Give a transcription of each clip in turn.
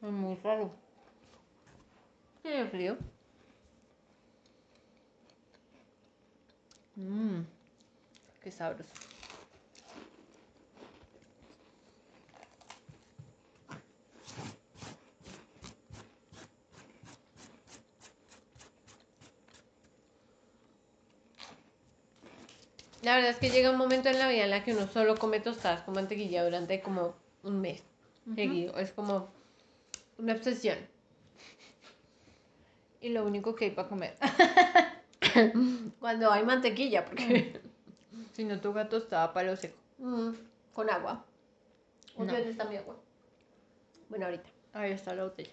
Es muy raro. Tiene frío. Mmm, qué sabroso. La verdad es que llega un momento en la vida en la que uno solo come tostadas con mantequilla durante como un mes seguido. Es como una obsesión. Y lo único que hay para comer. Cuando hay mantequilla, porque si no toca tostada palo seco. Mm, con agua. ¿O No. ¿Dónde está mi agua? Bueno, ahorita. Ahí está la botella.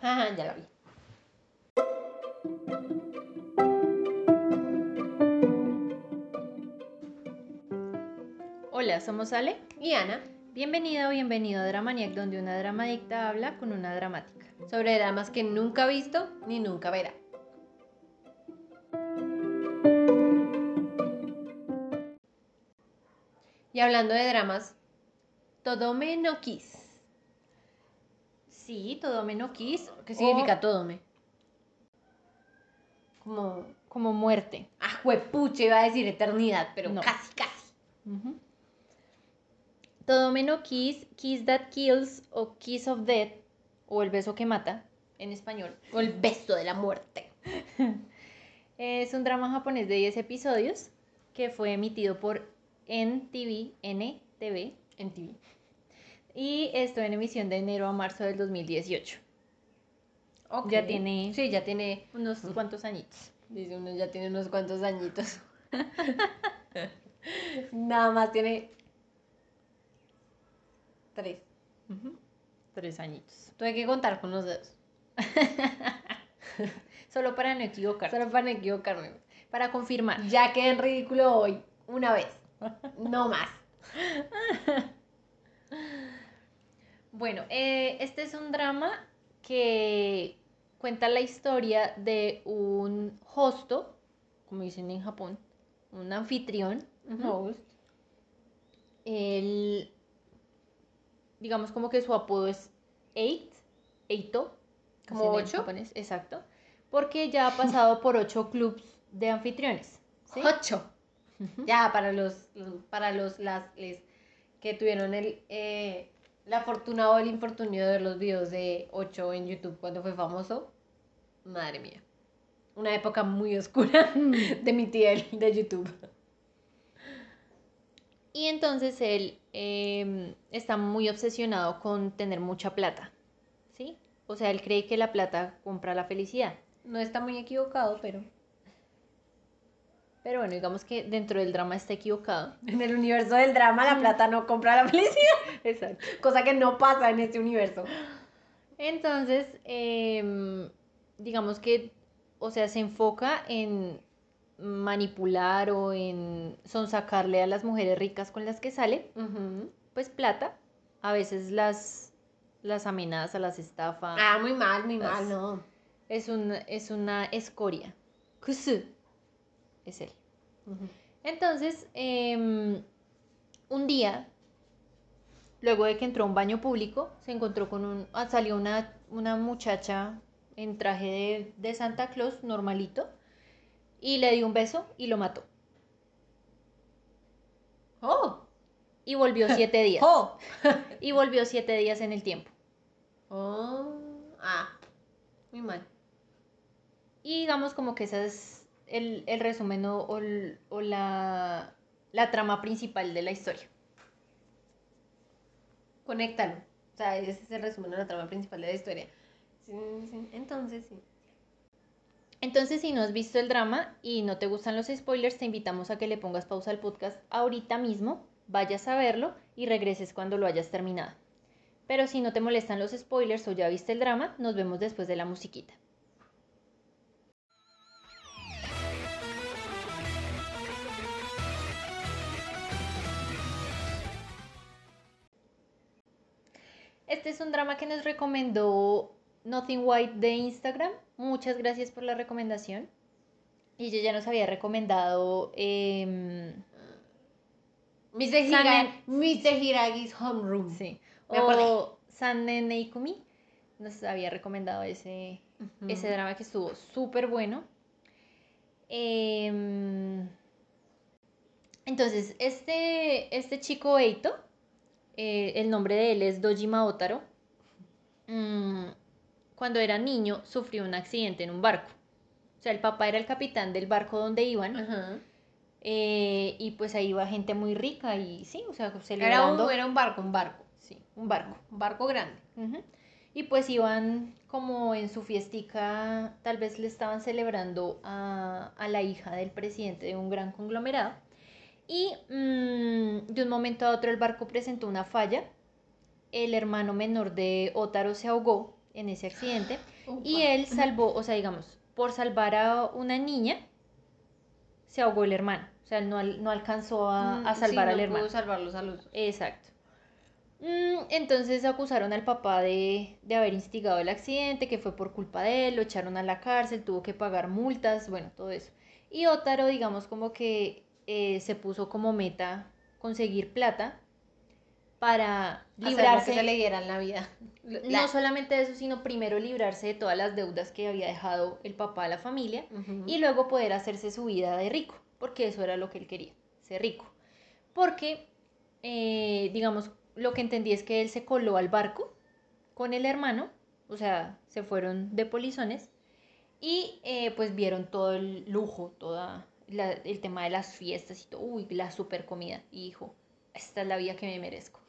Ajá, ya la vi. Hola, somos Ale. Y Ana, Bienvenida o bienvenido a Dramaniac, donde una dramadicta habla con una dramática. sobre dramas que nunca ha visto ni nunca verá. Y hablando de dramas, Todome no Kiss. Sí, todo menos kiss. ¿Qué significa Todome? Como, Como muerte. ah, juepuche, iba a decir eternidad, pero No. casi, casi. Todo menos kiss, kiss that kills o kiss of death o el beso que mata en español. O el beso de la muerte. Es un drama japonés de 10 episodios que fue emitido por NTV, NTV En TV. y estuvo en emisión de enero a marzo del 2018. Ok. Ya tiene- Sí, ya tiene. Unos cuantos añitos. Dice uno, ya tiene unos cuantos añitos. Nada más tiene. Tres. Tres añitos. Tuve que contar con los dedos. Solo para no equivocar. Solo para no equivocarme. Para confirmar. Ya quedé en ridículo hoy. Una vez. No más. Bueno, eh, este es un drama que cuenta la historia de un hosto, como dicen en Japón, un anfitrión, Ujú. host. Él, digamos como que su apodo es Eight, Eito, ¿Como ocho? japonés, exacto, porque ya ha pasado por ocho clubs de anfitriones. ¿sí? Ocho. Ya, para los, para los, las, les, que tuvieron el, eh, la fortuna o el infortunio de ver los videos de 8 en YouTube cuando fue famoso. Madre mía. Una época muy oscura de mi tía de YouTube. Y entonces él em, está muy obsesionado con tener mucha plata, ¿sí? O sea, él cree que la plata compra la felicidad. No está muy equivocado, pero Pero bueno, digamos que dentro del drama está equivocado. en el universo del drama la plata no compra la felicidad. Exacto. Cosa que no pasa en este universo. Entonces, em, digamos que, o sea, se enfoca en manipular o en sonsacarle a las mujeres ricas con las que sale, pues plata. A veces las, las amenaza, las estafa. Ah, muy mal, muy Las- mal, no. Es, un, es una escoria. Kusu es él. Entonces, em, un día, luego de que entró a un baño público, se encontró con un... ah, salió una, una muchacha en traje de, de Santa Claus, normalito, y le dio un beso y lo mató. Oh, Y volvió siete días. oh. Y volvió siete días en el tiempo. Oh, ah, muy mal. Y digamos como que ese es el, el resumen o, o la, la trama principal de la historia. Conéctalo. O sea, ese es el resumen de la trama principal de la historia. Sí, sí, Entonces, sí. Entonces, si no has visto el drama y no te gustan los spoilers, te invitamos a que le pongas pausa al podcast ahorita mismo, vayas a verlo y regreses cuando lo hayas terminado. Pero si no te molestan los spoilers o ya viste el drama, nos vemos después de la musiquita. Este es un drama que nos recomendó Nothing White de Instagram. Muchas gracias por la recomendación. Y ella ya nos había recomendado em, Mr. Hiragi's Homeroom. sí, Me o Sanen Neikumi, nos había recomendado ese, ese drama que estuvo súper bueno. Em, entonces, este, este chico Eito, eh, el nombre de él es Dojima Otaro, mm, cuando era niño sufrió un accidente en un barco. O sea, el papá era el capitán del barco donde iban Ajá. eh, y pues ahí iba gente muy rica y sí, o sea, Era celebrando. un, era un barco, un barco. Sí, un barco. Un barco grande. Y pues iban como en su fiestica, tal vez le estaban celebrando a, a la hija del presidente de un gran conglomerado. Y mm, de un momento a otro el barco presentó una falla. El hermano menor de Otaro se ahogó en ese accidente. Y él salvó, o sea, digamos, por salvar a una niña, se ahogó el hermano. O sea, él no, no alcanzó a, a Mm, salvar sí, al no hermano. pudo salvarlos a los. Exacto. Mm, Entonces acusaron al papá de, de haber instigado el accidente, que fue por culpa de él, lo echaron a la cárcel, tuvo que pagar multas, bueno, todo eso. Y Otaro, digamos, como que eh, se puso como meta conseguir plata para lo que librarse, se le diera en la vida. La- no solamente eso, sino primero librarse de todas las deudas que había dejado el papá a la familia y luego poder hacerse su vida de rico, porque eso era lo que él quería, ser rico. Porque, eh, digamos, lo que entendí es que él se coló al barco con el hermano, o sea, se fueron de polizones y eh, pues vieron todo el lujo, toda la- el tema de las fiestas y todo, uy, la super comida, y dijo, esta es la vida que me merezco.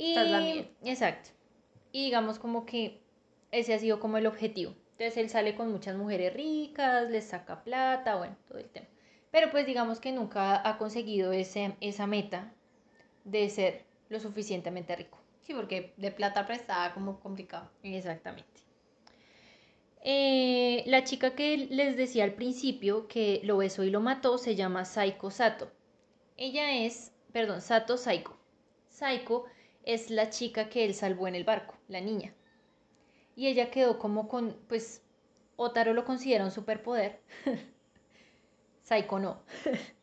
Y, Esta es la mía. Exacto. Y digamos como que ese ha sido como el objetivo. Entonces él sale con muchas mujeres ricas, les saca plata, bueno, todo el tema. Pero pues digamos que nunca ha conseguido ese, esa meta de ser lo suficientemente rico. Sí, porque de plata prestada como complicado. Exactamente. Eh, la chica que les decía al principio que lo besó y lo mató se llama Saiko Sato. Ella es, perdón, Sato Saiko. Saiko es la chica que él salvó en el barco, la niña. Y ella quedó como con, pues, Otaro lo considera un superpoder. Saiko no.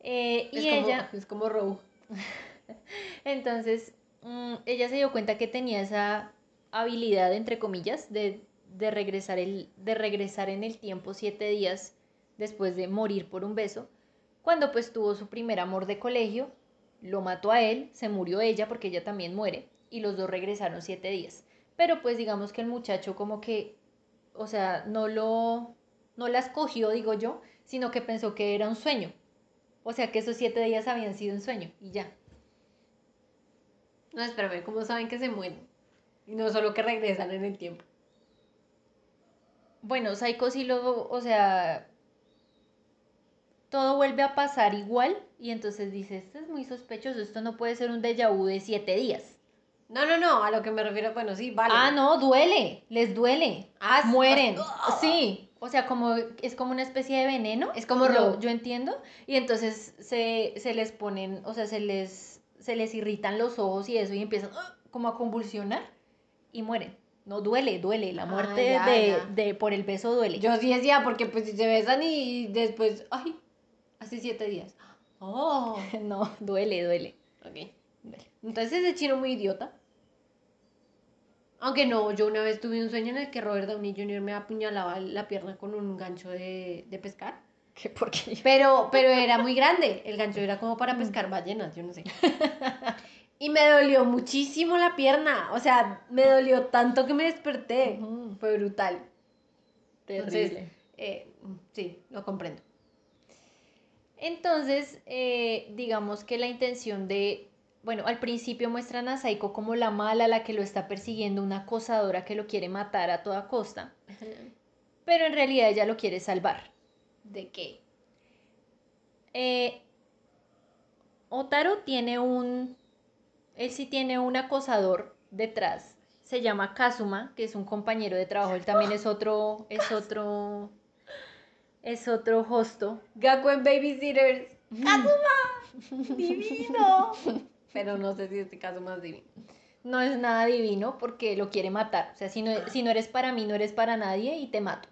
Eh, Es y como, ella... es como Rogue. Entonces, mm, ella se dio cuenta que tenía esa habilidad, entre comillas, de, de regresar el, de regresar en el tiempo siete días después de morir por un beso, cuando pues tuvo su primer amor de colegio, lo mató a él, se murió ella porque ella también muere, y los dos regresaron siete días. Pero pues digamos que el muchacho como que, o sea, no lo, no la escogió, digo yo, sino que pensó que era un sueño. O sea, que esos siete días habían sido un sueño, y ya. No, espérame, ¿cómo saben que se mueren? Y no solo que regresan en el tiempo. Bueno, Psycho sí lo, o sea, todo vuelve a pasar igual y entonces dice, esto es muy sospechoso, esto no puede ser un déjà vu de siete días. No, no, no, a lo que me refiero, bueno, sí, vale. Ah, no, duele, les duele, Ah, sí, mueren, ah, sí, o sea, como es como una especie de veneno. Es como yo, yo entiendo, y entonces se, se les ponen, o sea, se les, se les irritan los ojos y eso y empiezan como a convulsionar y mueren. No duele, duele, la Ah, muerte ya, de, ya. de por el beso duele. Yo sí decía, porque pues si se besan y después, ay, hace siete días. Oh, No, duele, duele. ok. Entonces ese chino muy idiota. Aunque no, yo una vez tuve un sueño en el que Robert Downey Jr. me apuñalaba la pierna con un gancho de, de pescar. ¿Qué porquería? Pero, pero era muy grande. El gancho era como para pescar ballenas, yo no sé. Y me dolió muchísimo la pierna. O sea, me dolió tanto que me desperté. Fue brutal. Entonces, Terrible. eh, sí, lo comprendo. Entonces, eh, digamos que la intención de, bueno, al principio muestran a Saiko como la mala, la que lo está persiguiendo, una acosadora que lo quiere matar a toda costa, pero en realidad ella lo quiere salvar. ¿De qué? Eh, Otaro tiene un, él sí tiene un acosador detrás, se llama Kazuma, que es un compañero de trabajo, él también es otro, es otro, es otro hosto. Gakuen Babysitters. ¡Kazuma! ¡Divino! Pero no sé si este caso más divino. No es nada divino porque lo quiere matar. O sea, si no, si no eres para mí, no eres para nadie y te mato.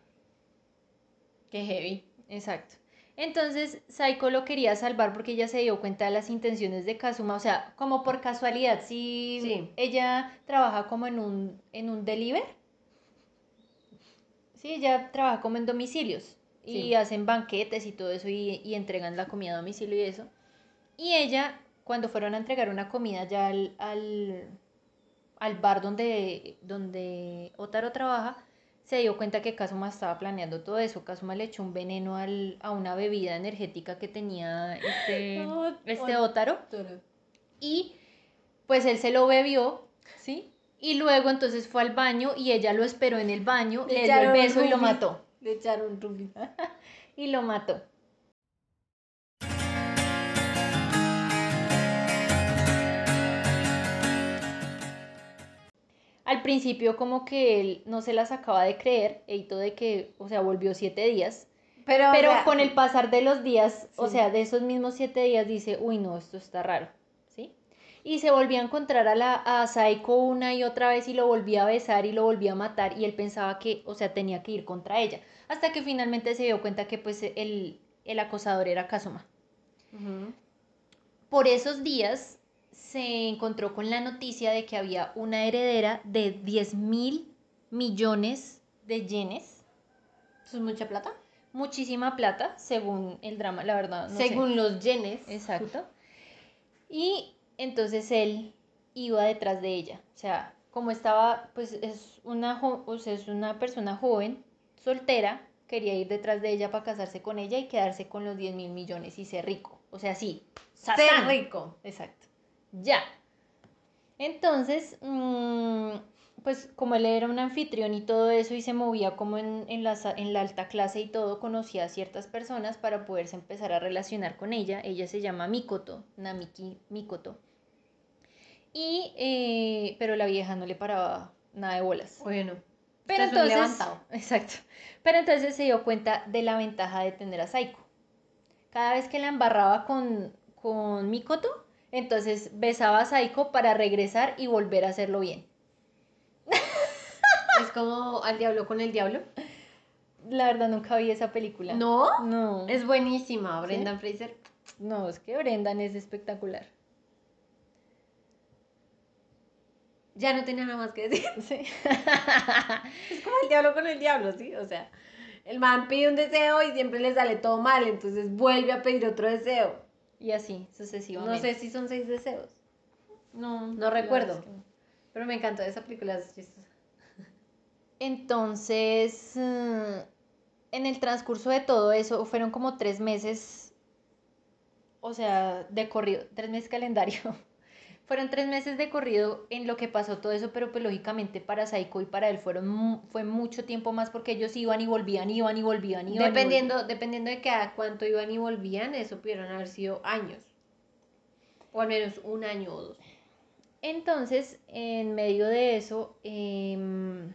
Qué heavy. Exacto. Entonces Saiko lo quería salvar porque ella se dio cuenta de las intenciones de Kazuma, o sea, como por casualidad, si Sí. ella trabaja como en un, en un deliver, sí, ella trabaja como en domicilios y Sí. hacen banquetes y todo eso y, y entregan la comida a domicilio y eso. Y ella, cuando fueron a entregar una comida ya al, al, al bar donde, donde Otaro trabaja, se dio cuenta que Kazuma estaba planeando todo eso. Kazuma le echó un veneno al, a una bebida energética que tenía este, No, este Otaro. Y pues él se lo bebió, ¿sí? Y luego entonces fue al baño y ella lo esperó en el baño, Le dio el beso y lo mató. Le echaron rubí. Y lo mató. Al principio como que él no se las acaba de creer, Eito de que, o sea, volvió siete días, Pero, pero o sea, con el pasar de los días, o sea, de esos mismos siete días dice, uy, no, esto está raro. Y se volvía a encontrar a, la, a Saiko una y otra vez y lo volvía a besar y lo volvía a matar y él pensaba que, o sea, tenía que ir contra ella, hasta que finalmente se dio cuenta que pues el, el acosador era Kazuma. Por esos días se encontró con la noticia de que había una heredera de 10 mil millones de yenes ¿Eso es mucha plata? muchísima plata, según el drama, la verdad. no sé. Según los yenes. Exacto. Y entonces él iba detrás de ella. O sea, como estaba, pues es una, o sea, es una persona joven, soltera, quería ir detrás de ella para casarse con ella y quedarse con los 10 mil millones y ser rico. O sea, sí. Ser rico. Exacto. Ya. Entonces, mm, pues como él era un anfitrión y todo eso y se movía como en, en la, en la alta clase y todo, conocía a ciertas personas para poderse empezar a relacionar con ella. Ella se llama Mikoto, Namiki Mikoto. Y, eh, pero la vieja no le paraba nada de bolas. Bueno. Pero entonces, levantado. exacto. Pero entonces se dio cuenta de la ventaja de tener a Saiko. Cada vez que la embarraba con, con Mikoto, entonces besaba a Saiko para regresar y volver a hacerlo bien. Es como al diablo con el diablo. La verdad nunca vi esa película. No. No. Es buenísima, Brendan Fraser. No, es que Brendan es espectacular. Ya no tenía nada más que decir. Sí. Es como el diablo con el diablo, ¿sí? O sea, el man pide un deseo y siempre le sale todo mal, entonces vuelve a pedir otro deseo. Y así, No sucesivamente. sé si son seis deseos, No, no recuerdo. es que no. pero me encantó esa película. Entonces, mm, en el transcurso de todo eso, fueron como tres meses, o sea, de corrido, tres meses calendario. Fueron tres meses de corrido en lo que pasó todo eso, pero pues lógicamente para Saiko y para él fueron fue mucho tiempo más porque ellos iban y volvían, iban y volvían, iban y Dependiendo, dependiendo de cada cuánto iban y volvían, eso pudieron haber sido años. O al menos un año o dos. Entonces, en medio de eso, em,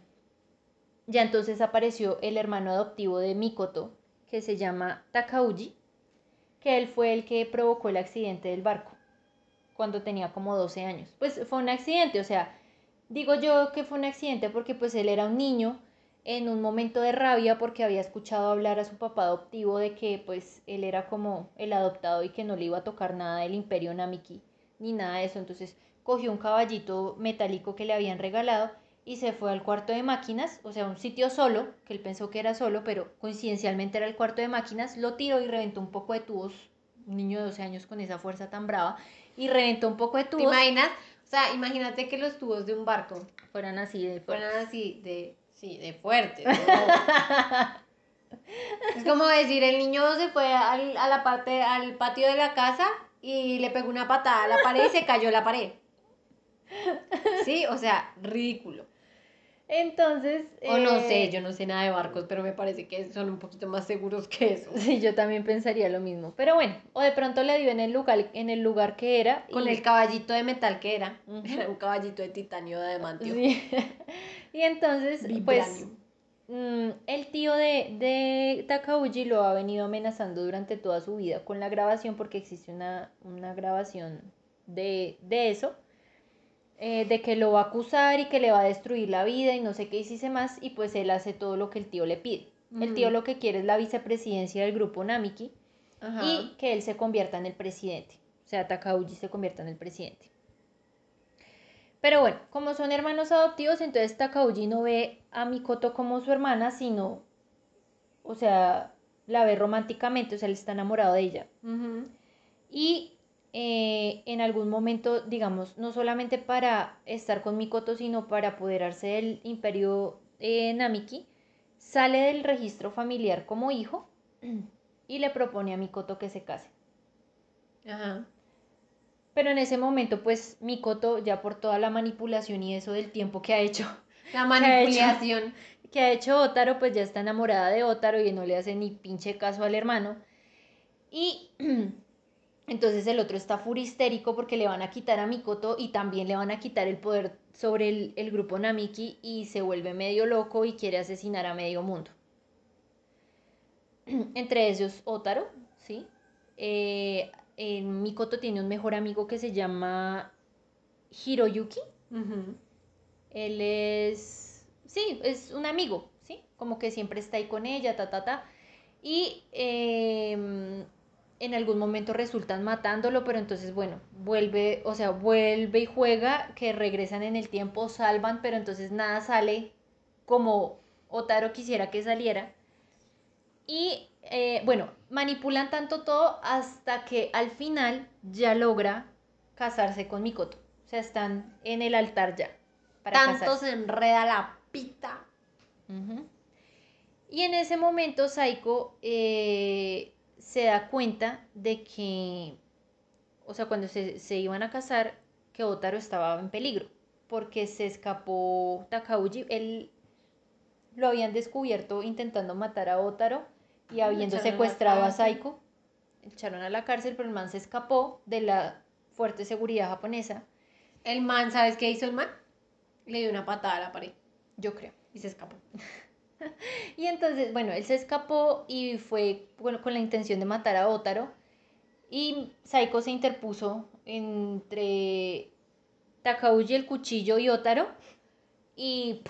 ya entonces apareció el hermano adoptivo de Mikoto, que se llama Takauji, que él fue el que provocó el accidente del barco cuando tenía como 12 años. Pues fue un accidente, o sea, digo yo que fue un accidente porque pues él era un niño en un momento de rabia porque había escuchado hablar a su papá adoptivo de que pues él era como el adoptado y que no le iba a tocar nada del imperio Namiki ni nada de eso. Entonces cogió un caballito metálico que le habían regalado y se fue al cuarto de máquinas, o sea, un sitio solo, que él pensó que era solo, pero coincidencialmente era el cuarto de máquinas, lo tiró y reventó un poco de tubos. Un niño de 12 años con esa fuerza tan brava y reventó un poco de ¿Te tubos. imaginas? O sea, imagínate que los tubos de un barco Fueran así de fuertes. fueran así de, sí, de fuertes. ¿no? es como decir, el niño se fue al, a la parte, al patio de la casa y le pegó una patada a la pared y se cayó la pared. Sí, o sea, ridículo. Entonces. O no eh, sé, yo no sé nada de barcos, pero me parece que son un poquito más seguros que eso. Sí, yo también pensaría lo mismo. Pero bueno, o de pronto le dio en el lugar, en el lugar que era. Con y- el caballito de metal que era. Era un caballito de titanio de adamantio. Sí. y entonces, pues, mm, el tío de, de Takauji lo ha venido amenazando durante toda su vida con la grabación, porque existe una, una grabación de, de eso, eh, de que lo va a acusar y que le va a destruir la vida y no sé qué hiciese más, y pues él hace todo lo que el tío le pide. El tío Ujú. lo que quiere es la vicepresidencia del grupo Namiki, Ajá. y que él se convierta en el presidente. O sea, Takauji se convierta en el presidente. Pero bueno, como son hermanos adoptivos, entonces Takauji no ve a Mikoto como su hermana, sino, o sea, la ve románticamente, o sea, él está enamorado de ella. Y eh, en algún momento, digamos, no solamente para estar con Mikoto, sino para apoderarse del imperio eh, Namiki, sale del registro familiar como hijo y le propone a Mikoto que se case. Ajá. Pero en ese momento, pues Mikoto, ya por toda la manipulación y eso del tiempo que ha hecho, La ¿Qué ha hecho? manipulación. que ha hecho Otaro, pues ya está enamorada de Otaro y no le hace ni pinche caso al hermano. Y entonces el otro está furistérico porque le van a quitar a Mikoto y también le van a quitar el poder sobre el, el grupo Namiki y se vuelve medio loco y quiere asesinar a medio mundo. Entre ellos Otaro, ¿sí? Eh, eh, Mikoto tiene un mejor amigo que se llama Hiroyuki. Él es, sí, es un amigo, ¿sí? Como que siempre está ahí con ella, ta, ta, ta. Y em, en algún momento resultan matándolo, pero entonces, bueno, vuelve, o sea, vuelve y juega, que regresan en el tiempo, salvan, pero entonces nada sale como Otaro quisiera que saliera. Y eh, bueno, manipulan tanto todo hasta que al final ya logra casarse con Mikoto. O sea, están en el altar ya. Para Tanto casarse. se enreda la pita. Y en ese momento Saiko eh, se da cuenta de que, o sea, cuando se, se iban a casar, que Otaro estaba en peligro, porque se escapó Takauji, él lo habían descubierto intentando matar a Otaro y habiendo secuestrado a. Saiko, echaron a la cárcel, pero el man se escapó de la fuerte seguridad japonesa, El man, ¿sabes qué hizo el man? Le dio una patada a la pared yo creo. y se escapó. Y entonces, bueno, él se escapó y fue bueno, con la intención de matar a Otaro. Y Saiko se interpuso entre Takauji, el cuchillo, y Otaro. Y,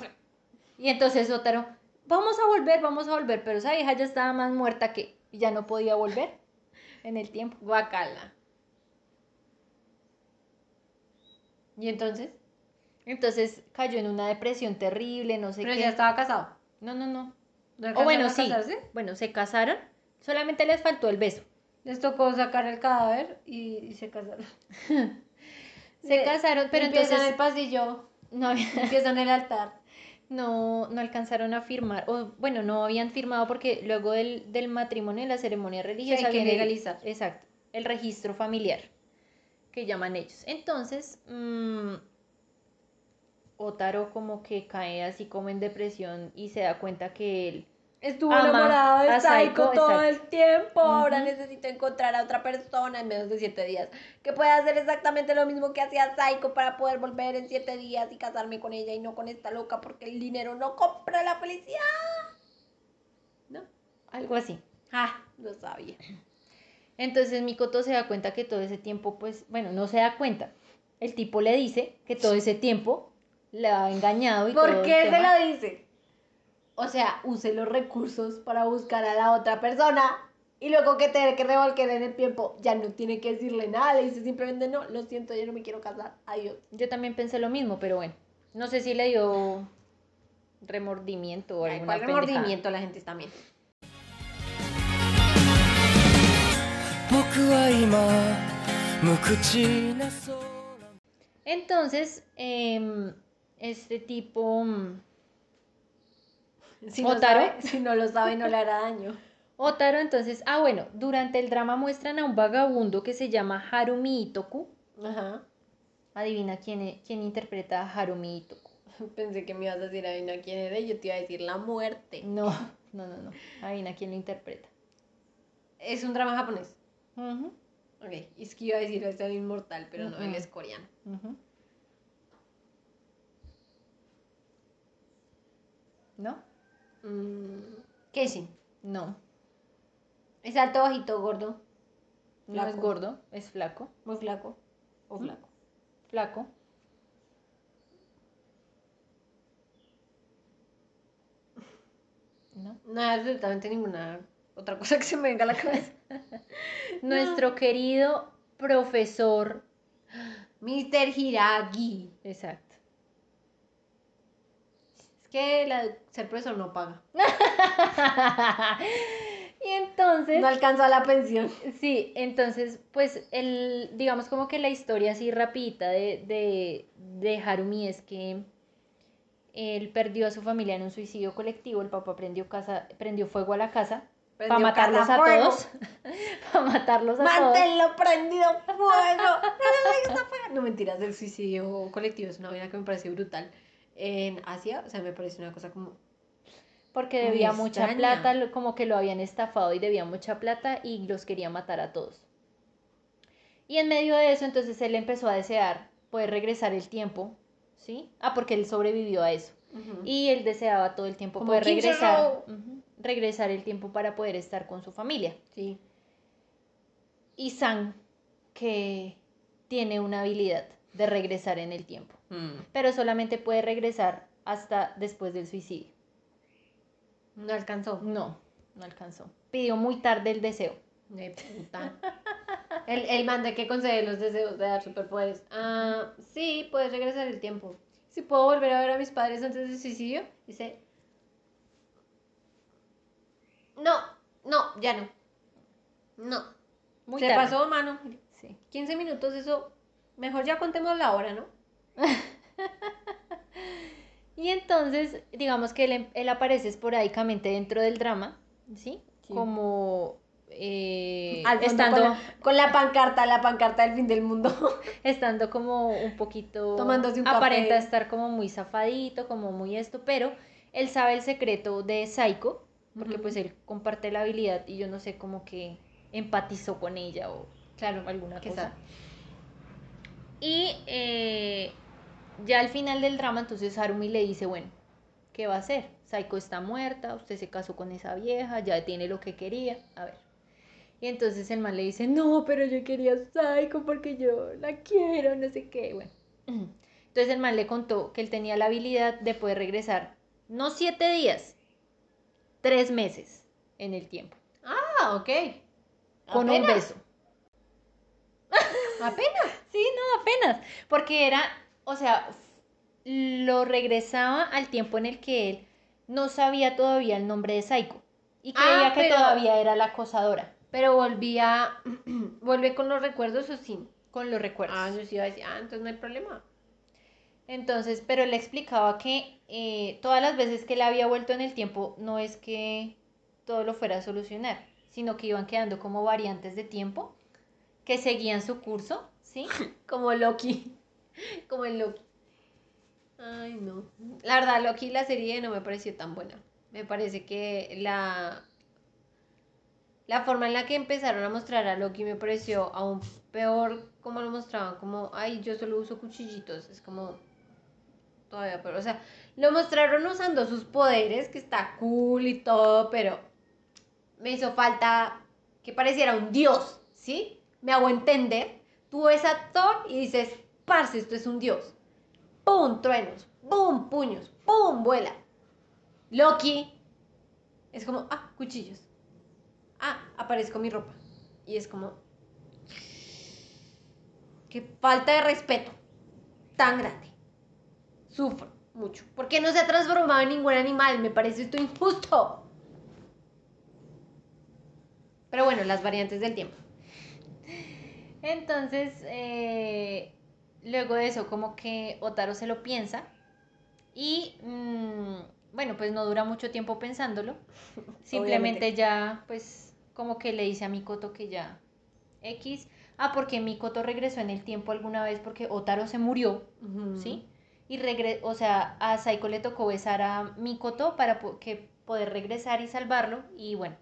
y entonces Otaro, vamos a volver, vamos a volver. Pero esa vieja ya estaba más muerta que ya no podía volver en el tiempo. Guacala. ¿Y entonces? Entonces cayó en una depresión terrible, no sé Pero qué. ya estaba casado. No, no, no. ¿No O bueno, a sí. casarse? Bueno, se casaron. Solamente les faltó el beso. Les tocó sacar el cadáver y, y se casaron. Se casaron, pero empiezan entonces el pasillo, no, había- empiezan el altar. no, no alcanzaron a firmar, o bueno, no habían firmado porque luego del, del matrimonio y la ceremonia religiosa hay que el- legalizar. exacto, el registro familiar que llaman ellos. Entonces, mm, Otaro como que cae así como en depresión y se da cuenta que él Estuvo Ama enamorado de Saiko, todo exacto. el tiempo. Ahora necesito encontrar a otra persona en menos de siete días que pueda hacer exactamente lo mismo que hacía Saiko para poder volver en siete días y casarme con ella y no con esta loca porque el dinero no compra la felicidad. ¿No? algo así. Ah, lo sabía. Entonces Mikoto se da cuenta que todo ese tiempo, pues, bueno, no se da cuenta. El tipo le dice que todo ese tiempo le ha engañado y ¿Por qué se lo dice? O sea, use los recursos para buscar a la otra persona y luego que tener que revolver en el tiempo, ya no tiene que decirle nada, le dice simplemente no, lo siento, yo no me quiero casar, adiós. Yo también pensé lo mismo, pero bueno, no sé si le dio remordimiento o Ay, alguna remordimiento la gente también? Entonces, eh, este tipo, mm, Si no, ¿Otaro? sabe- si no lo sabe, no le hará daño. Otaro, entonces, ah, bueno, durante el drama muestran a un vagabundo que se llama Harumi Itoku. Ajá. Adivina quién, e- quién interpreta a Harumi Itoku. Pensé que me ibas a decir, adivina quién era, y yo te iba a decir la muerte. No, no, no, no. Adivina quién lo interpreta. Es un drama japonés. Ujú, Ok, es que iba a decir es el inmortal, pero no, él es coreano. ujú. ¿No? Mm, Kenshin. No. Es alto, bajito, gordo. No es gordo, es flaco. Muy flaco. O ¿Mm? flaco. Flaco. No. No hay absolutamente ninguna otra cosa que se me venga a la cabeza. Nuestro querido profesor. Mr. Hiragi. Exacto. Que la- ser profesor no paga. y entonces. No alcanza la pensión. Sí, entonces, pues, el, digamos como que la historia así rapidita de, de, de Harumi es que él perdió a su familia en un suicidio colectivo, el papá prendió, casa, prendió fuego a la casa para matarlos a fuego. todos, para matarlos a todos. Manténlo prendido fuego. No, no, mentiras, el suicidio colectivo es una vaina que me parece brutal. En Asia, o sea, me parece una cosa como Porque debía mucha extraña. plata, como que lo habían estafado y debía mucha plata y los quería matar a todos. Y en medio de eso, entonces él empezó a desear poder regresar el tiempo, ¿sí? Ah, porque él sobrevivió a eso. Y él deseaba todo el tiempo Como poder regresar, regresar el tiempo para poder estar con su familia. Sí. Y Sang, que tiene una habilidad de regresar en el tiempo, pero solamente puede regresar hasta después del suicidio. No alcanzó. No, no alcanzó. Pidió muy tarde el deseo. De puta. El, el man de que concede los deseos de dar superpoderes. Ah, sí, puedes regresar el tiempo. Si puedo volver a ver a mis padres antes del suicidio, dice. No, no, ya no. No. Muy Se tarde. pasó, mano. Sí. 15 minutos, eso. Mejor ya contemos la hora, ¿no? Y entonces, digamos que él, él aparece esporádicamente dentro del drama, ¿sí? Sí. Como eh, estando, con, la, con la pancarta, la pancarta del fin del mundo. estando como un poquito Tomándose un aparenta café. estar como muy zafadito, como muy esto, pero él sabe el secreto de Psycho, porque pues él comparte la habilidad y yo no sé cómo que empatizó con ella o Claro, alguna cosa. sabe. Y eh, ya al final del drama, entonces Harumi le dice, bueno, ¿qué va a hacer? Saiko está muerta, usted se casó con esa vieja, ya tiene lo que quería, a ver. Y entonces el man le dice, no, pero yo quería a Saiko porque yo la quiero, no sé qué, bueno. Entonces el man le contó que él tenía la habilidad de poder regresar, no siete días, tres meses en el tiempo, Ah, ok. con un beso. Apenas. Sí, no, apenas. Porque era, o sea, lo regresaba al tiempo en el que él no sabía todavía el nombre de Psycho. Y creía Ah, que pero- todavía era la acosadora. Pero volvía. ¿Vuelve con los recuerdos o sí? Con los recuerdos. Ah, yo sí iba a decir, ah, entonces no hay problema. Entonces, pero él explicaba que eh, todas las veces que él había vuelto en el tiempo, no es que todo lo fuera a solucionar, sino que iban quedando como variantes de tiempo que seguían su curso, ¿sí? Como Loki. Como el Loki. Ay, no. La verdad, Loki, la serie no me pareció tan buena. Me parece que la. La forma en la que empezaron a mostrar a Loki me pareció aún peor como lo mostraban, como, ay, yo solo uso cuchillitos, es como todavía peor, o sea, lo mostraron usando sus poderes, que está cool y todo, pero me hizo falta que pareciera un dios, ¿sí? Me hago entender, tú ves a Thor y dices, parce, esto es un dios, ¡pum! truenos, ¡pum! puños, ¡pum! vuela. Loki es como, ah, cuchillos. Ah, aparezco mi ropa. Y es como, qué falta de respeto tan grande. Sufro mucho. ¿Por qué no se ha transformado en ningún animal? Me parece esto injusto. Pero bueno, las variantes del tiempo. Entonces, eh, luego de eso, como que Otaro se lo piensa y, mm, bueno, pues no dura mucho tiempo pensándolo. Simplemente Obviamente. ya, pues, como que le dice a Mikoto que ya X. Ah, porque Mikoto regresó en el tiempo alguna vez porque Otaro se murió, ¿sí? Y regre o sea, a Saiko le tocó besar a Mikoto para po- que poder regresar y salvarlo. Y bueno,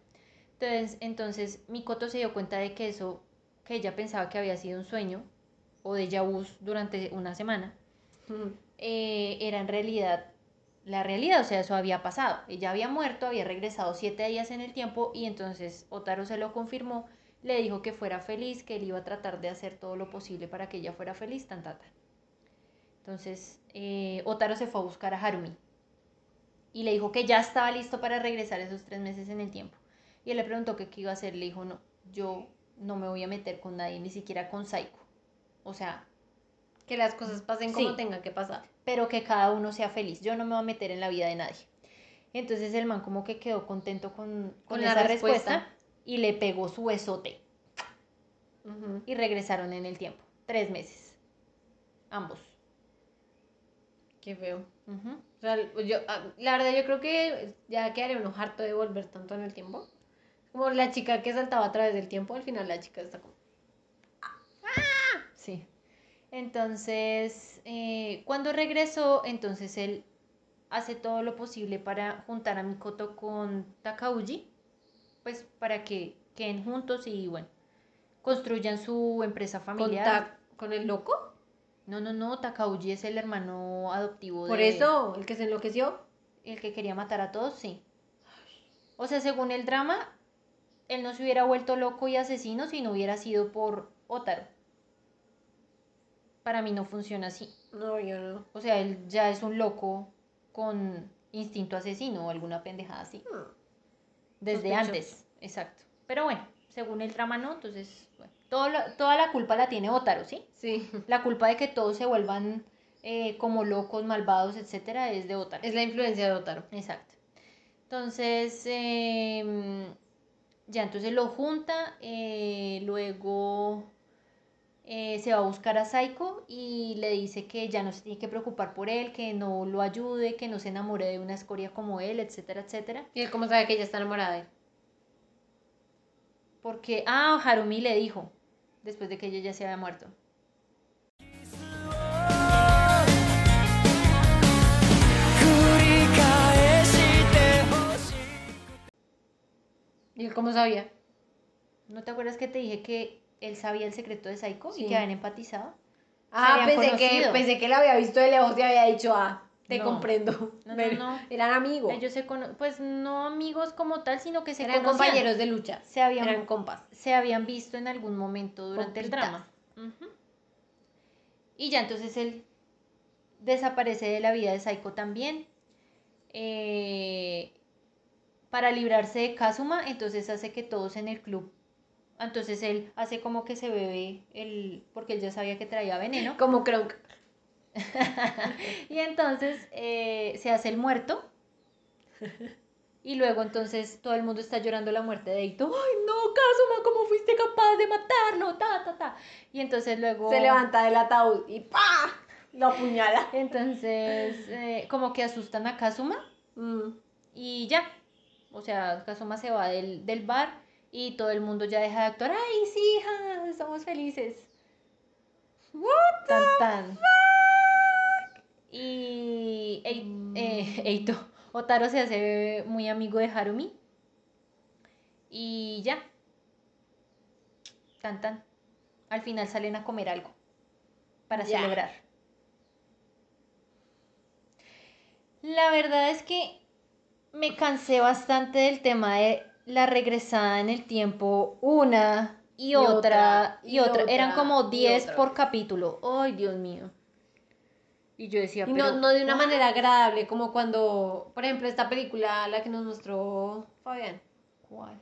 entonces, entonces Mikoto se dio cuenta de que eso, que ella pensaba que había sido un sueño o de vu durante una semana, eh, era en realidad la realidad, o sea, eso había pasado. Ella había muerto, había regresado siete días en el tiempo y entonces Otaro se lo confirmó, le dijo que fuera feliz, que él iba a tratar de hacer todo lo posible para que ella fuera feliz, tan, tan. Entonces, eh, Otaro se fue a buscar a Harumi y le dijo que ya estaba listo para regresar esos tres meses en el tiempo. Y él le preguntó qué iba a hacer. Le dijo, no, yo no me voy a meter con nadie, ni siquiera con Psycho. O sea, Que las cosas pasen como Sí. tengan que pasar. pero que cada uno sea feliz. Yo no me voy a meter en la vida de nadie. Entonces el man como que quedó contento con, con, Con la esa respuesta. respuesta. y le pegó su besote y regresaron en el tiempo. Tres meses. Ambos. Qué feo. O sea, yo, ah, la verdad, yo creo que ya quedaría uno harto de volver tanto en el tiempo. Como la chica que saltaba a través del tiempo, al final la chica está como. Entonces, eh, cuando regresó, entonces él hace todo lo posible para juntar a Mikoto con Takauji, pues para que queden juntos y bueno, construyan su empresa Con, familiar. ta- con el loco. No, no, no, Takauji es el hermano adoptivo Por de eso, el que se enloqueció. el que quería matar a todos, sí. O sea, según el drama, él no se hubiera vuelto loco y asesino si no hubiera sido por Otaro. Para mí no funciona así. No, yo no. O sea, él ya es un loco con instinto asesino o alguna pendejada así. Hmm. Desde Sospechoso. antes, exacto. Pero bueno, según el drama no, entonces, bueno, todo lo- toda la culpa la tiene Otaro, ¿sí? Sí. La culpa de que todos se vuelvan eh, como locos, malvados, etcétera, es de Otaro. Es la influencia de Otaro. Exacto. Entonces, em, ya entonces lo junta, eh, luego eh, se va a buscar a Saiko y le dice que ya no se tiene que preocupar por él, que no lo ayude, que no se enamore de una escoria como él, etcétera, etcétera. ¿Y él cómo sabe que ella está enamorada de él? Porque, ah, Harumi le dijo, después de que ella ya se había muerto. ¿Y él cómo sabía? ¿No te acuerdas que te dije que él sabía el secreto de Saiko Sí. y que habían empatizado? Ah, pensé que, pensé que la había visto de lejos y había dicho, ah, te No. comprendo. No, no, Pero no. Eran amigos. Ellos se cono- pues no amigos como tal, sino que se eran conocían. compañeros de lucha. Se habían, Eran compas. se habían visto en algún momento durante el drama. Y ya entonces él desaparece de la vida de Saiko también. Eh, para librarse de Kazuma, entonces hace que todos en el club. Entonces él hace como que se bebe el. porque él ya sabía que traía veneno. Como Kronk. Y entonces eh, se hace el muerto. Y luego entonces todo el mundo está llorando la muerte de Eito. ¡Ay, no, Kazuma! ¿Cómo fuiste capaz de matarlo? Ta, ta, ta. Y entonces luego... Se levanta del ataúd y ¡pa! Lo apuñala. Entonces, eh, como que asustan a Kazuma Mm. y ya. O sea, Kazuma se va del, del bar y todo el mundo ya deja de actuar. ¡Ay, sí, hija! Estamos felices. What Tan, tan. Y Ei- Mm. eh, Eito, Otaro se hace muy amigo de Harumi. Y ya. Tan tan. Al final salen a comer algo. Para Ya. celebrar. La verdad es que me cansé bastante del tema de la regresada en el tiempo una y, Y otra, otra, y, otra. Eran como y 10 otra. por capítulo. Ay, Dios mío. Y yo decía, Y pero no, no de una manera agradable, como cuando, por ejemplo, esta película, la que nos mostró Fabián, ¿Cuál?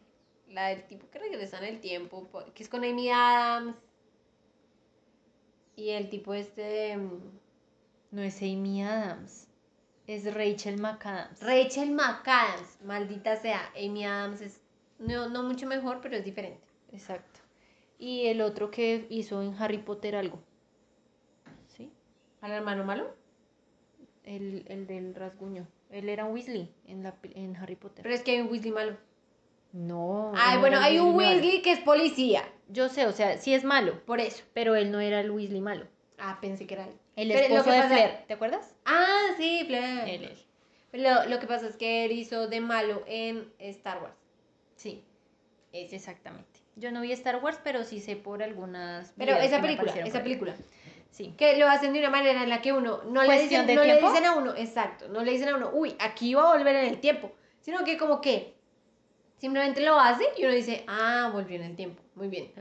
la del tipo que regresa en el tiempo, po- que es con Amy Adams. Y el tipo este de, mm, No es Amy Adams. Es Rachel McAdams. Rachel McAdams, maldita sea, Amy Adams es no, no mucho mejor, pero es diferente. Exacto. Y el otro que hizo en Harry Potter algo. ¿Sí? ¿Al hermano malo? El, el del rasguño. Él era un Weasley en, la, en Harry Potter. Pero es que hay un Weasley malo. no. Ay, no bueno, hay un malo. Weasley que es policía, Yo sé, o sea, sí es malo, por eso. pero él no era el Weasley malo. Ah, pensé que era él. El Pero esposo de pasa- Flair, ¿te acuerdas? Ah, sí, Flair. Él, él. Lo, lo que pasa es que él hizo de malo en Star Wars. Sí, es exactamente. Yo no vi Star Wars, pero sí sé por algunas. Pero esa película, esa película. Sí. Que lo hacen de una manera en la que uno no le ¿Cuestión dicen, no le dicen a uno, exacto, no le dicen a uno, uy, aquí va a volver en el tiempo. Sino que como que simplemente lo hace y uno dice, ah, volvió en el tiempo. Muy bien.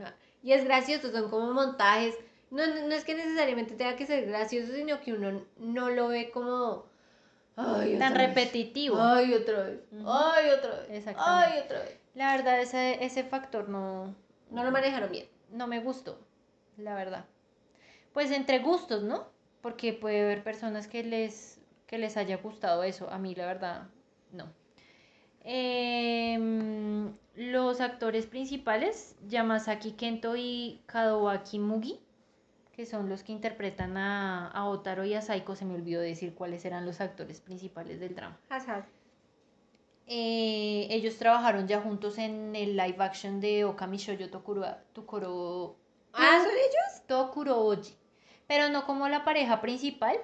Y es gracioso, son como montajes. No, no, es que necesariamente tenga que ser gracioso, sino que uno no lo ve como, Ay, tan vez. repetitivo. Ay, otra vez. Ay, otra vez. Exactamente. Ay, otra vez. La verdad, ese, ese factor no, No lo manejaron bien. no me gustó, la verdad. Pues entre gustos, ¿no? Porque puede haber personas que les, que les haya gustado eso. A mí, la verdad, no. Em, los actores principales, Yamasaki Kento y Kadoaki Mugi, que son los que interpretan a, a Otaro y a Saiko, se me olvidó decir cuáles eran los actores principales del drama. Eh, ellos trabajaron ya juntos en el live action de Okami Shoujo Tokuro, Tokuro, Ah, ¿son ellos? Tokuro Oji. Pero no como la pareja principal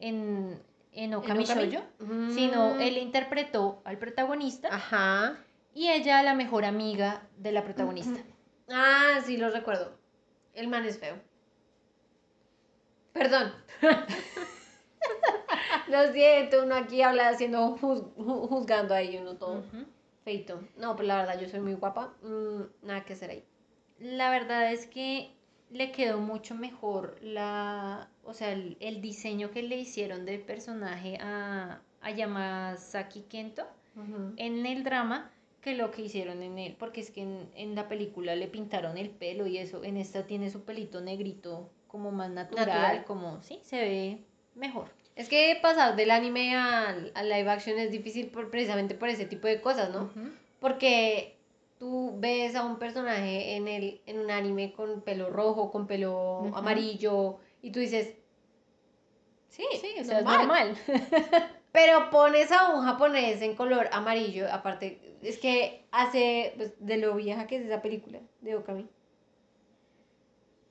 en, en Okami Okami? Shoujo, Mm. sino él interpretó al protagonista Ajá. y ella la mejor amiga de la protagonista. Ah, sí, lo recuerdo. El man es feo. Perdón. lo siento, uno aquí habla haciendo juz- ju- juzgando ahí uno todo feito. No, pero la verdad, yo soy muy guapa. Mm, nada que hacer ahí. La verdad es que le quedó mucho mejor la, o sea, el, el diseño que le hicieron del personaje a, a Yamasaki Kento en el drama que lo que hicieron en él, porque es que en, en la película le pintaron el pelo y eso, en esta tiene su pelito negrito como más natural, Natural. como, sí, se ve mejor. Es que pasar del anime al, al live action es difícil por, precisamente por ese tipo de cosas, ¿no? Porque tú ves a un personaje en, el, en un anime con pelo rojo, con pelo amarillo, y tú dices, sí, Sí, o sea, normal. es normal. Pero pones a un japonés en color amarillo, aparte, es que hace, pues, de lo vieja que es esa película de Okami.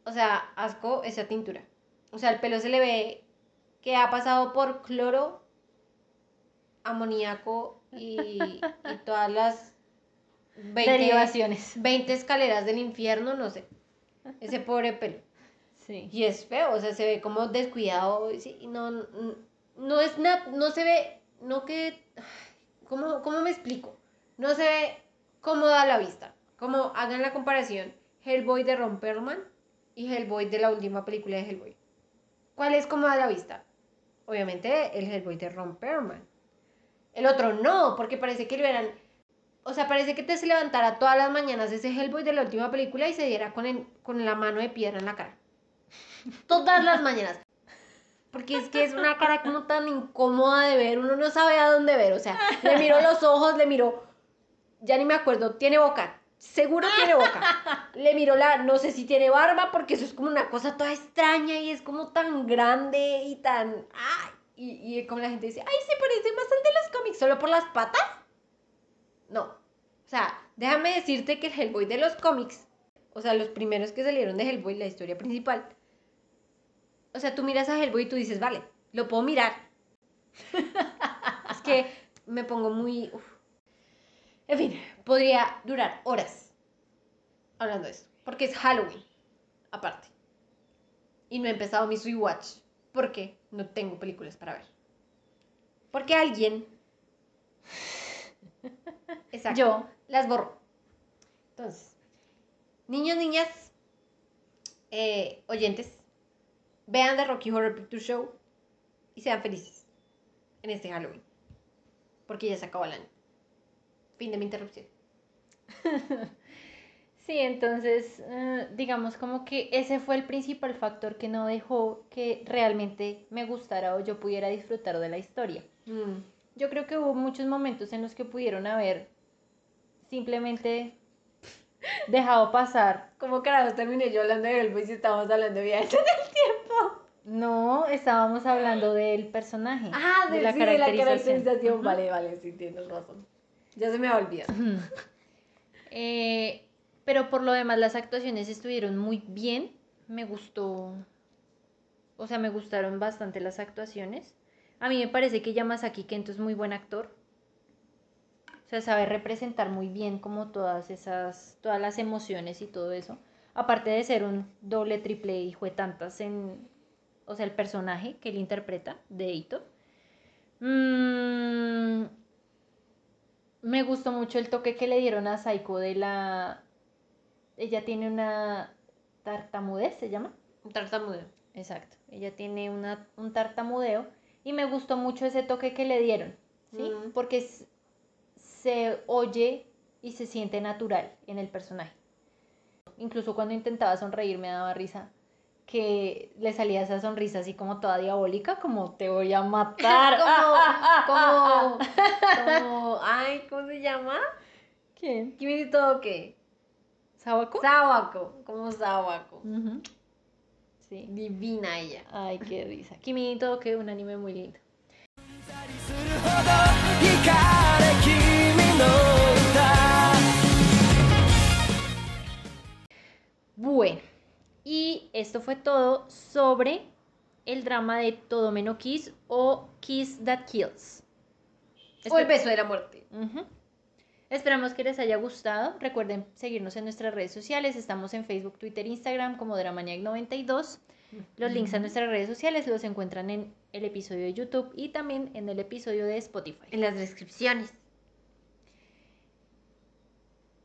O sea, asco esa tintura. O sea, el pelo se le ve que ha pasado por cloro, amoníaco y, y todas las 20, Derivaciones. 20 escaleras del infierno, no sé. Ese pobre pelo. Sí. Y es feo, o sea, se ve como descuidado, y no, no, no es nada, no se ve, no que, ¿cómo, ¿cómo me explico? No se ve cómodo a la vista, como hagan la comparación, Hellboy de Ron Perlman y Hellboy de la última película de Hellboy. ¿Cuál es cómodo a la vista? Obviamente el Hellboy de Ron Perlman. El otro no, porque parece que lo eran, o sea, parece que te se levantara todas las mañanas ese Hellboy de la última película y se diera con, con la mano de piedra en la cara. Todas las mañanas. Porque es que es una cara como tan incómoda de ver, uno no sabe a dónde ver, o sea, le miro los ojos, le miro, ya ni me acuerdo, tiene boca, seguro tiene boca. Le miro la, no sé si tiene barba, porque eso es como una cosa toda extraña y es como tan grande y tan, ay, y, y como la gente dice, ay, se parece más al de los cómics, solo por las patas. No, o sea, déjame decirte que el Hellboy de los cómics, o sea, los primeros que salieron de Hellboy, la historia principal, o sea, tú miras a Hellboy y tú dices, vale, lo puedo mirar. es que me pongo muy... En fin, podría durar horas hablando de esto. Porque es Halloween, aparte. Y no he empezado mi rewatch. Porque no tengo películas para ver. Porque alguien... Exacto. Yo. Las borró. Entonces, niños, niñas, eh, oyentes, vean The Rocky Horror Picture Show y sean felices en este Halloween. Porque ya se acabó el año. Fin de mi interrupción. Sí, entonces, eh, digamos como que ese fue el principal factor que no dejó que realmente me gustara o yo pudiera disfrutar de la historia. Mm. Yo creo que hubo muchos momentos en los que pudieron haber simplemente dejado pasar. ¿Cómo carajos terminé yo hablando de Hellboy si estábamos hablando de viajes en el tiempo? No, estábamos hablando del personaje. Ah, de, de la sí, de la caracterización. caracterización. Ujú. Vale, vale, sí, tienes razón. Ya se me ha olvidado. Eh, pero por lo demás las actuaciones estuvieron muy bien. Me gustó. O sea, me gustaron bastante las actuaciones. A mí me parece que Yamasaki Kento es muy buen actor. O sea, sabe representar muy bien como todas esas, todas las emociones y todo eso. Aparte de ser un doble, triple hijo de tantas en, o sea, el personaje que él interpreta de Eito. Mm, me gustó mucho el toque que le dieron a Saiko de la... Ella tiene una tartamudez, ¿se llama? Un tartamudo. Exacto. Ella tiene una, un tartamudeo Y me gustó mucho ese toque que le dieron, ¿sí? Mm. Porque se oye y se siente natural en el personaje. Incluso cuando intentaba sonreír me daba risa que le salía esa sonrisa así como toda diabólica, como te voy a matar. como, como, como, ay, ¿cómo se llama? ¿Quién? ¿Quién todo qué? ¿Sábaco? Sábaco, como Sábaco. Uh -huh. Sí. Divina ella. Ay, qué risa. Kimi que un anime muy lindo. Bueno, y esto fue todo sobre el drama de Todo Menos Kiss o Kiss That Kills. O el beso de la muerte. Esperamos que les haya gustado. Recuerden seguirnos en nuestras redes sociales. Estamos en Facebook, Twitter, Instagram como Dramaniac92. Los links a nuestras redes sociales los encuentran en el episodio de YouTube y también en el episodio de Spotify. En las descripciones.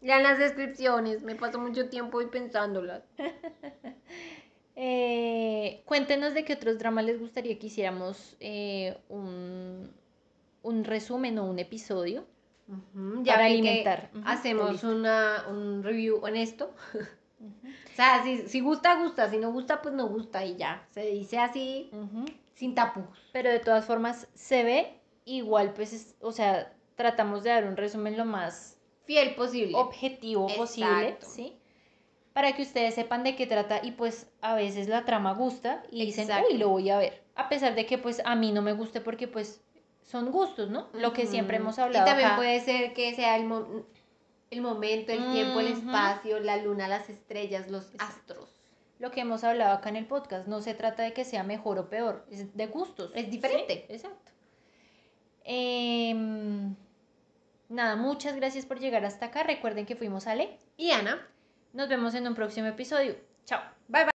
Lean las descripciones. Me paso mucho tiempo hoy pensándolas. Eh, cuéntenos de qué otros dramas les gustaría que hiciéramos eh, un, un resumen o un episodio. Para alimentar. Hacemos una, un review honesto. O sea, si, si gusta, gusta. Si no gusta, pues no gusta y ya. Se dice así, sin tapujos. Pero de todas formas se ve igual, pues, es- o sea, tratamos de dar un resumen lo más Fiel posible. objetivo posible. ¿sí? Para que ustedes sepan de qué trata y pues a veces la trama gusta y dicen, Exacto. uy, lo voy a ver. A pesar de que pues a mí no me guste porque pues son gustos, ¿no? Lo que siempre hemos hablado Y también acá. puede ser que sea el, mo- el momento, el tiempo, el espacio, la luna, las estrellas, los astros. Lo que hemos hablado acá en el podcast, no se trata de que sea mejor o peor, es de gustos. Es diferente. Sí, exacto. Em, nada, muchas gracias por llegar hasta acá. Recuerden que fuimos Ale. Y Ana, Nos vemos en un próximo episodio. Chao. bye bye.